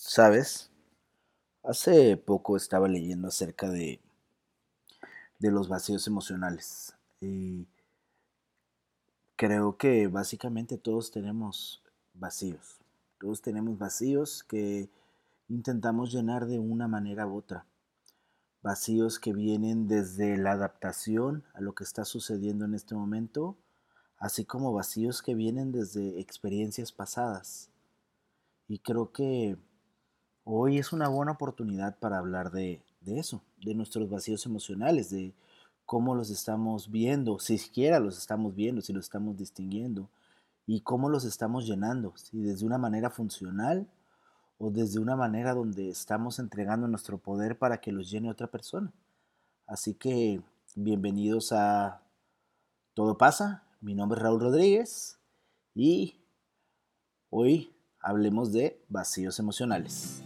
¿Sabes? Hace poco estaba leyendo acerca de, de los vacíos emocionales y creo que básicamente todos tenemos vacíos. Todos tenemos vacíos que intentamos llenar de una manera u otra. Vacíos que vienen desde la adaptación a lo que está sucediendo en este momento, así como vacíos que vienen desde experiencias pasadas. Y creo que Hoy es una buena oportunidad para hablar de, eso, de nuestros vacíos emocionales, de cómo los estamos viendo, si siquiera los estamos viendo, si los estamos distinguiendo, y cómo los estamos llenando, si desde una manera funcional o desde una manera donde estamos entregando nuestro poder para que los llene otra persona. Así que bienvenidos a Todo pasa, mi nombre es Raúl Rodríguez y hoy hablemos de vacíos emocionales.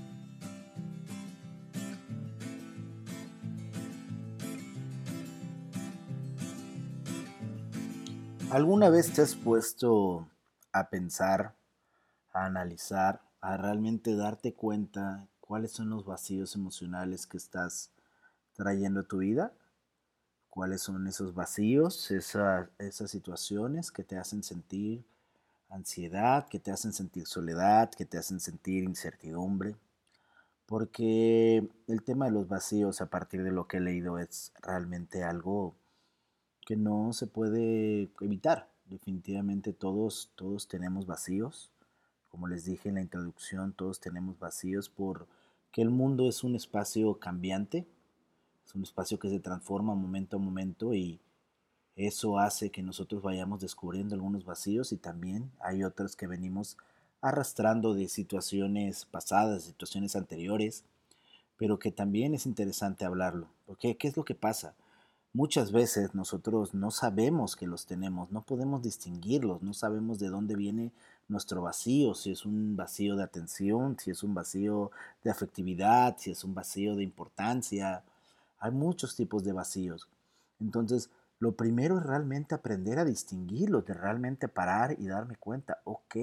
¿Alguna vez te has puesto a pensar, a analizar, a realmente darte cuenta cuáles son los vacíos emocionales que estás trayendo a tu vida? ¿Cuáles son esos vacíos, esas situaciones que te hacen sentir ansiedad, que te hacen sentir soledad, que te hacen sentir incertidumbre? Porque el tema de los vacíos a partir de lo que he leído es realmente algo que no se puede evitar. Definitivamente todos, todos tenemos vacíos. Como les dije en la introducción, todos tenemos vacíos porque el mundo es un espacio cambiante, es un espacio que se transforma momento a momento y eso hace que nosotros vayamos descubriendo algunos vacíos y también hay otros que venimos arrastrando de situaciones pasadas, situaciones anteriores, pero que también es interesante hablarlo. Porque, ¿qué es lo que pasa? Muchas veces nosotros no sabemos que los tenemos, no podemos distinguirlos, no sabemos de dónde viene nuestro vacío, si es un vacío de atención, si es un vacío de afectividad, si es un vacío de importancia. Hay muchos tipos de vacíos. Entonces, lo primero es realmente aprender a distinguirlos, de realmente parar y darme cuenta, ok,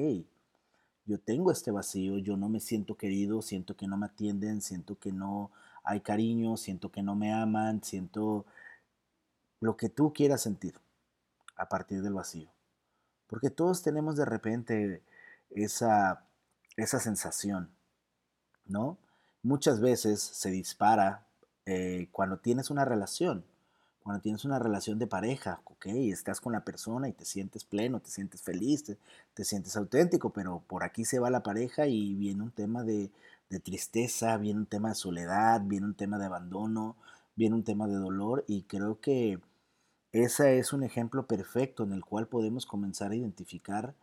yo tengo este vacío, yo no me siento querido, siento que no me atienden, siento que no hay cariño, siento que no me aman, siento lo que tú quieras sentir a partir del vacío. Porque todos tenemos de repente esa, esa sensación, ¿no? Muchas veces se dispara eh, cuando tienes una relación, cuando tienes una relación de pareja, ok, estás con la persona y te sientes pleno, te sientes feliz, te, sientes auténtico, pero por aquí se va la pareja y viene un tema de, de tristeza, viene un tema de soledad, viene un tema de abandono, viene un tema de dolor y creo que ese es un ejemplo perfecto en el cual podemos comenzar a identificar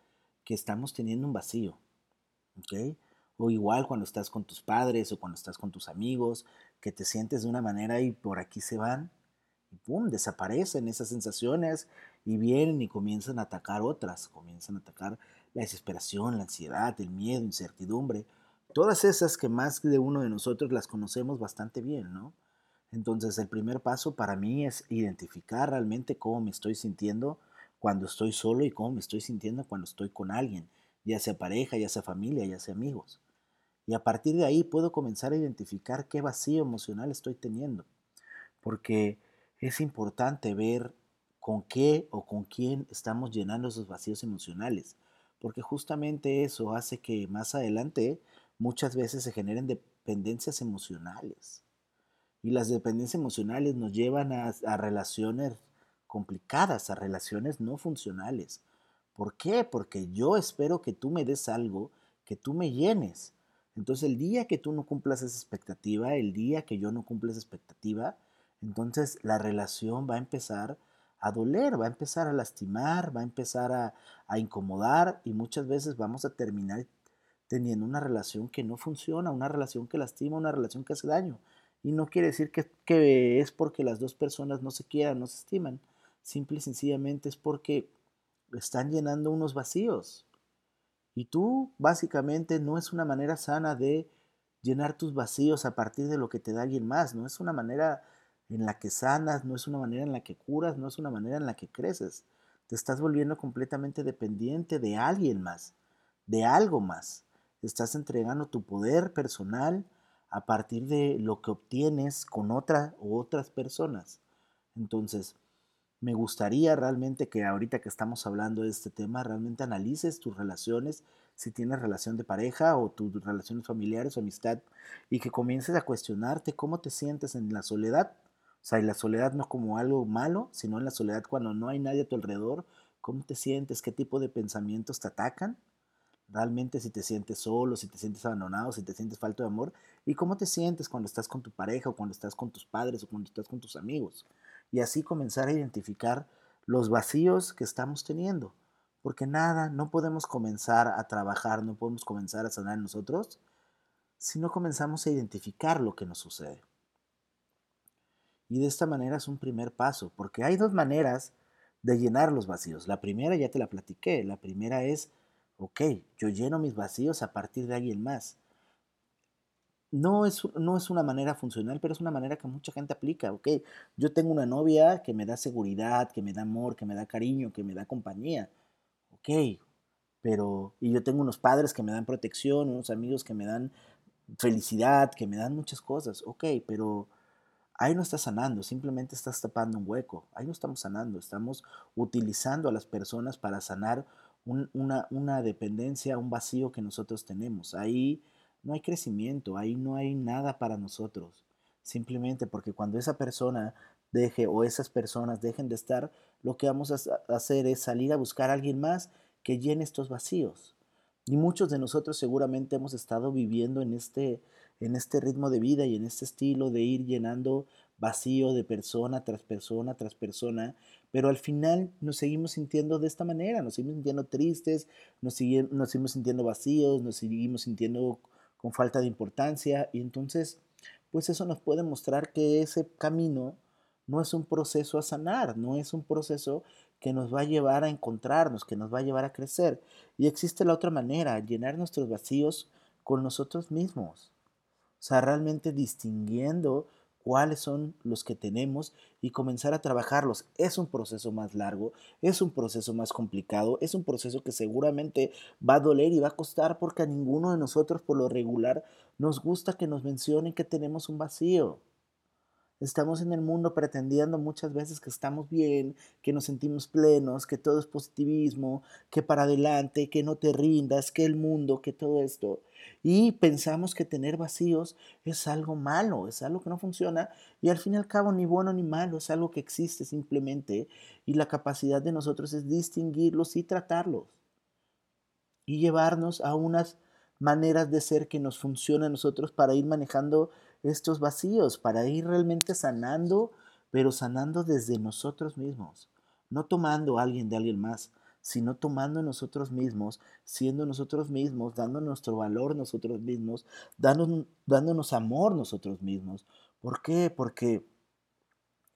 que estamos teniendo un vacío. O igual cuando estás con tus padres o cuando estás con tus amigos, que te sientes de una manera y por aquí se van y pum, desaparecen esas sensaciones y vienen y comienzan a atacar otras, comienzan a atacar la desesperación, la ansiedad, el miedo, incertidumbre, todas esas que más de uno de nosotros las conocemos bastante bien, ¿no? Entonces el primer paso para mí es identificar realmente cómo me estoy sintiendo cuando estoy solo y cómo me estoy sintiendo cuando estoy con alguien, ya sea pareja, ya sea familia, ya sea amigos. Y a partir de ahí puedo comenzar a identificar qué vacío emocional estoy teniendo. Porque es importante ver con qué o con quién estamos llenando esos vacíos emocionales. Porque justamente eso hace que más adelante muchas veces se generen dependencias emocionales. Y las dependencias emocionales nos llevan a, relaciones complicadas, a relaciones no funcionales. ¿Por qué? Porque yo espero que tú me des algo, que tú me llenes. Entonces el día que tú no cumplas esa expectativa, el día que yo no cumpla esa expectativa, entonces la relación va a empezar a doler, va a empezar a lastimar, va a empezar a, a, incomodar y muchas veces vamos a terminar teniendo una relación que no funciona, una relación que lastima, una relación que hace daño. Y no quiere decir que, es porque las dos personas no se quieran, no se estiman. Simple y sencillamente es porque están llenando unos vacíos. Y tú básicamente no es una manera sana de llenar tus vacíos a partir de lo que te da alguien más. No es una manera en la que sanas, no es una manera en la que curas, no es una manera en la que creces. Te estás volviendo completamente dependiente de alguien más, de algo más. estás entregando tu poder personal a partir de lo que obtienes con otra u otras personas. Entonces, me gustaría realmente que ahorita que estamos hablando de este tema, realmente analices tus relaciones, si tienes relación de pareja o tus relaciones familiares o amistad, y que comiences a cuestionarte cómo te sientes en la soledad. O sea, y la soledad no como algo malo, sino en la soledad cuando no hay nadie a tu alrededor, cómo te sientes, qué tipo de pensamientos te atacan, realmente si te sientes solo, si te sientes abandonado, si te sientes falto de amor, y cómo te sientes cuando estás con tu pareja o cuando estás con tus padres o cuando estás con tus amigos y así comenzar a identificar los vacíos que estamos teniendo. Porque nada, no podemos comenzar a trabajar, no podemos comenzar a sanar nosotros si no comenzamos a identificar lo que nos sucede. Y de esta manera es un primer paso, porque hay dos maneras de llenar los vacíos. La primera ya te la platiqué, la primera es, ok, yo lleno mis vacíos a partir de alguien más no es, no es una manera funcional, pero es una manera que mucha gente aplica, ¿ok? Yo tengo una novia que me da seguridad, que me da amor, que me da cariño, que me da compañía, ¿ok? Pero, y yo tengo unos padres que me dan protección, unos amigos que me dan felicidad, que me dan muchas cosas, ok, pero ahí no estás sanando, simplemente estás tapando un hueco, ahí no estamos sanando, estamos utilizando a las personas para sanar una, una dependencia, un vacío que nosotros tenemos. Ahí no hay crecimiento, ahí no hay nada para nosotros. Simplemente porque cuando esa persona deje o esas personas dejen de estar, lo que vamos a hacer es salir a buscar a alguien más que llene estos vacíos. Y muchos de nosotros seguramente hemos estado viviendo en este, en este ritmo de vida y en este estilo de ir llenando vacío de persona tras persona tras persona, pero al final nos seguimos sintiendo de esta manera, nos seguimos sintiendo tristes, nos, seguimos sintiendo vacíos, nos seguimos sintiendo con falta de importancia y entonces pues eso nos puede mostrar que ese camino no es un proceso a sanar, no es un proceso que nos va a llevar a encontrarnos, que nos va a llevar a crecer. Y existe la otra manera, llenar nuestros vacíos con nosotros mismos. O sea, realmente distinguiendo cuáles son los que tenemos y comenzar a trabajarlos. Es un proceso más largo, es un proceso más complicado, es un proceso que seguramente va a doler y va a costar porque a ninguno de nosotros por lo regular nos gusta que nos mencionen que tenemos un vacío. Estamos en el mundo pretendiendo muchas veces que estamos bien, que nos sentimos plenos, que todo es positivismo, que para adelante, que no te rindas, que el mundo, que todo esto. Y pensamos que tener vacíos es algo malo, es algo que no funciona y al fin y al cabo ni bueno ni malo, es algo que existe simplemente y la capacidad de nosotros es distinguirlos y tratarlos y llevarnos a unas maneras de ser que nos funcionen a nosotros para ir manejando estos vacíos, para ir realmente sanando, pero sanando desde nosotros mismos, no tomando a alguien de alguien más, sino tomando nosotros mismos, siendo nosotros mismos, dando nuestro valor nosotros mismos, dándonos, dándonos amor nosotros mismos. ¿Por qué? Porque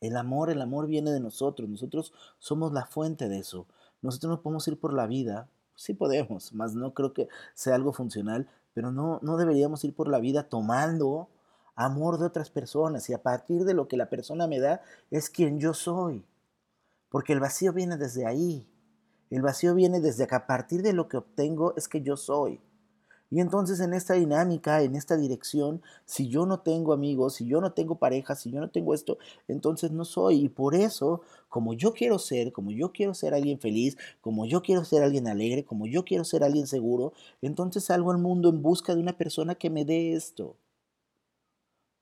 el amor, el amor viene de nosotros, nosotros somos la fuente de eso. Nosotros no podemos ir por la vida, sí podemos, más no creo que sea algo funcional, pero no, no deberíamos ir por la vida tomando amor de otras personas y a partir de lo que la persona me da es quien yo soy. Porque el vacío viene desde ahí. El vacío viene desde que a partir de lo que obtengo es que yo soy. Y entonces en esta dinámica, en esta dirección, si yo no tengo amigos, si yo no tengo pareja, si yo no tengo esto, entonces no soy. Y por eso, como yo quiero ser, como yo quiero ser alguien feliz, como yo quiero ser alguien alegre, como yo quiero ser alguien seguro, entonces salgo al mundo en busca de una persona que me dé esto.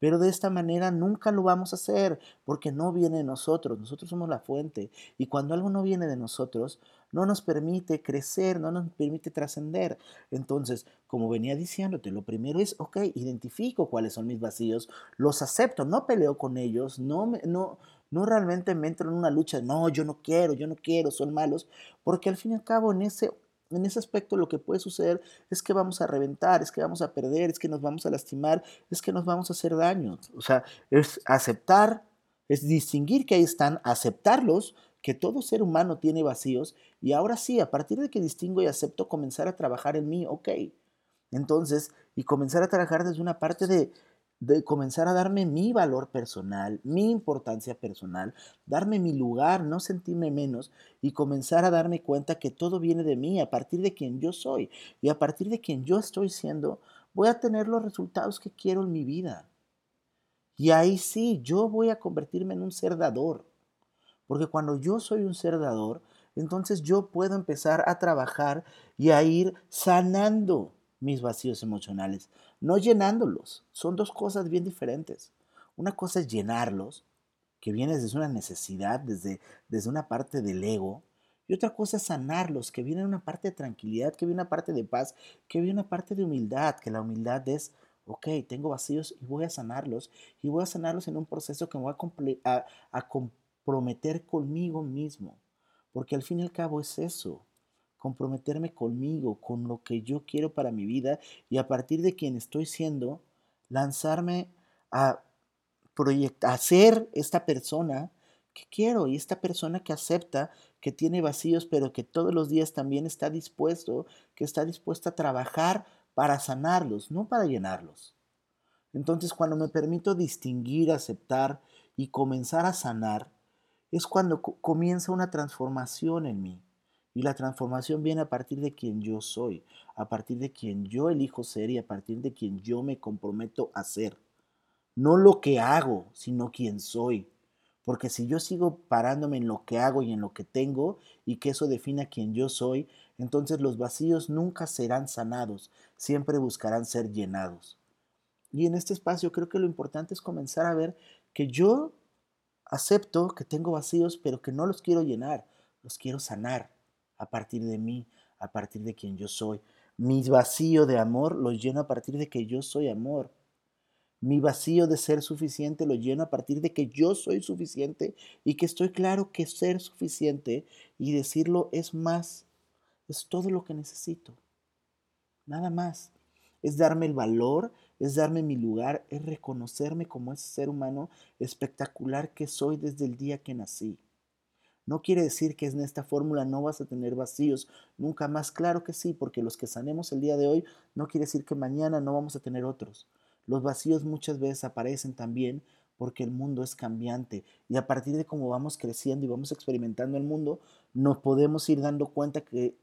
Pero de esta manera nunca lo vamos a hacer porque no viene de nosotros, nosotros somos la fuente. Y cuando algo no viene de nosotros, no nos permite crecer, no nos permite trascender. Entonces, como venía diciéndote, lo primero es, ok, identifico cuáles son mis vacíos, los acepto, no peleo con ellos, no, no, no realmente me entro en una lucha, no, yo no quiero, yo no quiero, son malos, porque al fin y al cabo en ese en ese aspecto lo que puede suceder es que vamos a reventar, es que vamos a perder, es que nos vamos a lastimar, es que nos vamos a hacer daño. O sea, es aceptar, es distinguir que ahí están, aceptarlos, que todo ser humano tiene vacíos y ahora sí, a partir de que distingo y acepto, comenzar a trabajar en mí, ok. Entonces, y comenzar a trabajar desde una parte de de comenzar a darme mi valor personal, mi importancia personal, darme mi lugar, no sentirme menos y comenzar a darme cuenta que todo viene de mí, a partir de quien yo soy y a partir de quien yo estoy siendo, voy a tener los resultados que quiero en mi vida. Y ahí sí, yo voy a convertirme en un ser dador. Porque cuando yo soy un ser dador, entonces yo puedo empezar a trabajar y a ir sanando mis vacíos emocionales, no llenándolos. Son dos cosas bien diferentes. Una cosa es llenarlos, que viene desde una necesidad, desde, desde una parte del ego, y otra cosa es sanarlos, que viene una parte de tranquilidad, que viene una parte de paz, que viene una parte de humildad, que la humildad es, ok, tengo vacíos y voy a sanarlos, y voy a sanarlos en un proceso que me voy a, a comprometer conmigo mismo, porque al fin y al cabo es eso, comprometerme conmigo, con lo que yo quiero para mi vida y a partir de quien estoy siendo, lanzarme a a ser esta persona que quiero y esta persona que acepta que tiene vacíos, pero que todos los días también está dispuesto, que está dispuesta a trabajar para sanarlos, no para llenarlos. Entonces, cuando me permito distinguir, aceptar y comenzar a sanar, es cuando comienza una transformación en mí. Y la transformación viene a partir de quien yo soy, a partir de quien yo elijo ser y a partir de quien yo me comprometo a ser. No lo que hago, sino quien soy. Porque si yo sigo parándome en lo que hago y en lo que tengo y que eso defina quién yo soy, entonces los vacíos nunca serán sanados, siempre buscarán ser llenados. Y en este espacio creo que lo importante es comenzar a ver que yo acepto que tengo vacíos, pero que no los quiero llenar, los quiero sanar a partir de mí, a partir de quien yo soy. Mi vacío de amor lo lleno a partir de que yo soy amor. Mi vacío de ser suficiente lo lleno a partir de que yo soy suficiente y que estoy claro que ser suficiente y decirlo es más, es todo lo que necesito. Nada más. Es darme el valor, es darme mi lugar, es reconocerme como ese ser humano espectacular que soy desde el día que nací. No quiere decir que en esta fórmula no vas a tener vacíos nunca más. Claro que sí, porque los que sanemos el día de hoy no quiere decir que mañana no vamos a tener otros. Los vacíos muchas veces aparecen también porque el mundo es cambiante y a partir de cómo vamos creciendo y vamos experimentando el mundo, nos podemos ir dando cuenta que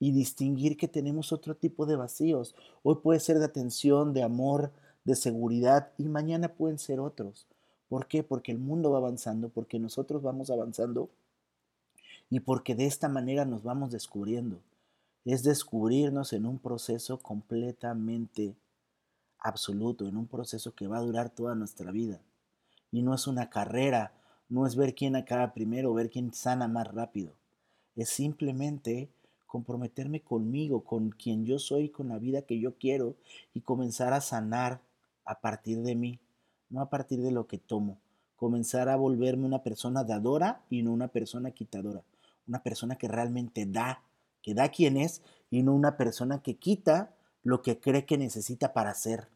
y distinguir que tenemos otro tipo de vacíos. Hoy puede ser de atención, de amor, de seguridad y mañana pueden ser otros. ¿Por qué? Porque el mundo va avanzando, porque nosotros vamos avanzando y porque de esta manera nos vamos descubriendo. Es descubrirnos en un proceso completamente absoluto, en un proceso que va a durar toda nuestra vida. Y no es una carrera, no es ver quién acaba primero, ver quién sana más rápido. Es simplemente comprometerme conmigo, con quien yo soy, con la vida que yo quiero y comenzar a sanar a partir de mí, no a partir de lo que tomo. Comenzar a volverme una persona dadora y no una persona quitadora una persona que realmente da, que da quien es y no una persona que quita lo que cree que necesita para ser.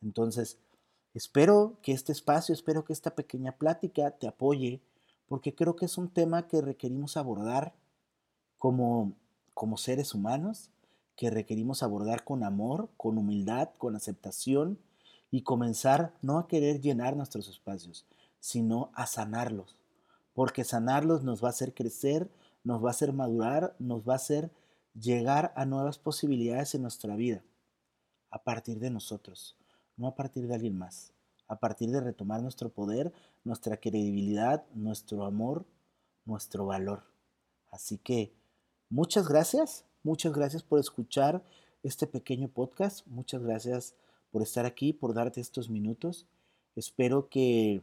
Entonces, espero que este espacio, espero que esta pequeña plática te apoye, porque creo que es un tema que requerimos abordar como, como seres humanos, que requerimos abordar con amor, con humildad, con aceptación y comenzar no a querer llenar nuestros espacios, sino a sanarlos porque sanarlos nos va a hacer crecer, nos va a hacer madurar, nos va a hacer llegar a nuevas posibilidades en nuestra vida, a partir de nosotros, no a partir de alguien más, a partir de retomar nuestro poder, nuestra credibilidad, nuestro amor, nuestro valor. Así que muchas gracias, muchas gracias por escuchar este pequeño podcast, muchas gracias por estar aquí, por darte estos minutos. Espero que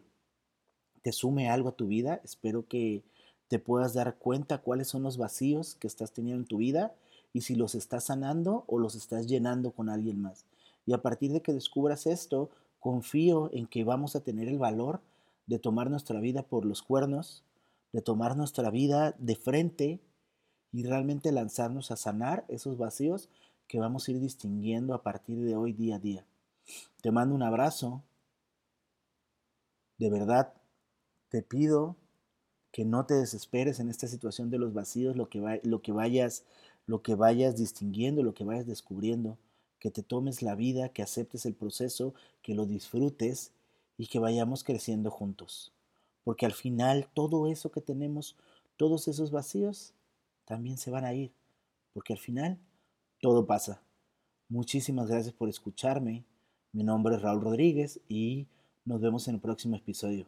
te sume algo a tu vida. Espero que te puedas dar cuenta cuáles son los vacíos que estás teniendo en tu vida y si los estás sanando o los estás llenando con alguien más. Y a partir de que descubras esto, confío en que vamos a tener el valor de tomar nuestra vida por los cuernos, de tomar nuestra vida de frente y realmente lanzarnos a sanar esos vacíos que vamos a ir distinguiendo a partir de hoy día a día. Te mando un abrazo. De verdad, te pido que no te desesperes en esta situación de los vacíos, lo que, lo que, vayas, lo que vayas distinguiendo, lo que vayas descubriendo, que te tomes la vida, que aceptes el proceso, que lo disfrutes y que vayamos creciendo juntos. Porque al final todo eso que tenemos, todos esos vacíos, también se van a ir. Porque al final todo pasa. Muchísimas gracias por escucharme. Mi nombre es Raúl Rodríguez y nos vemos en el próximo episodio.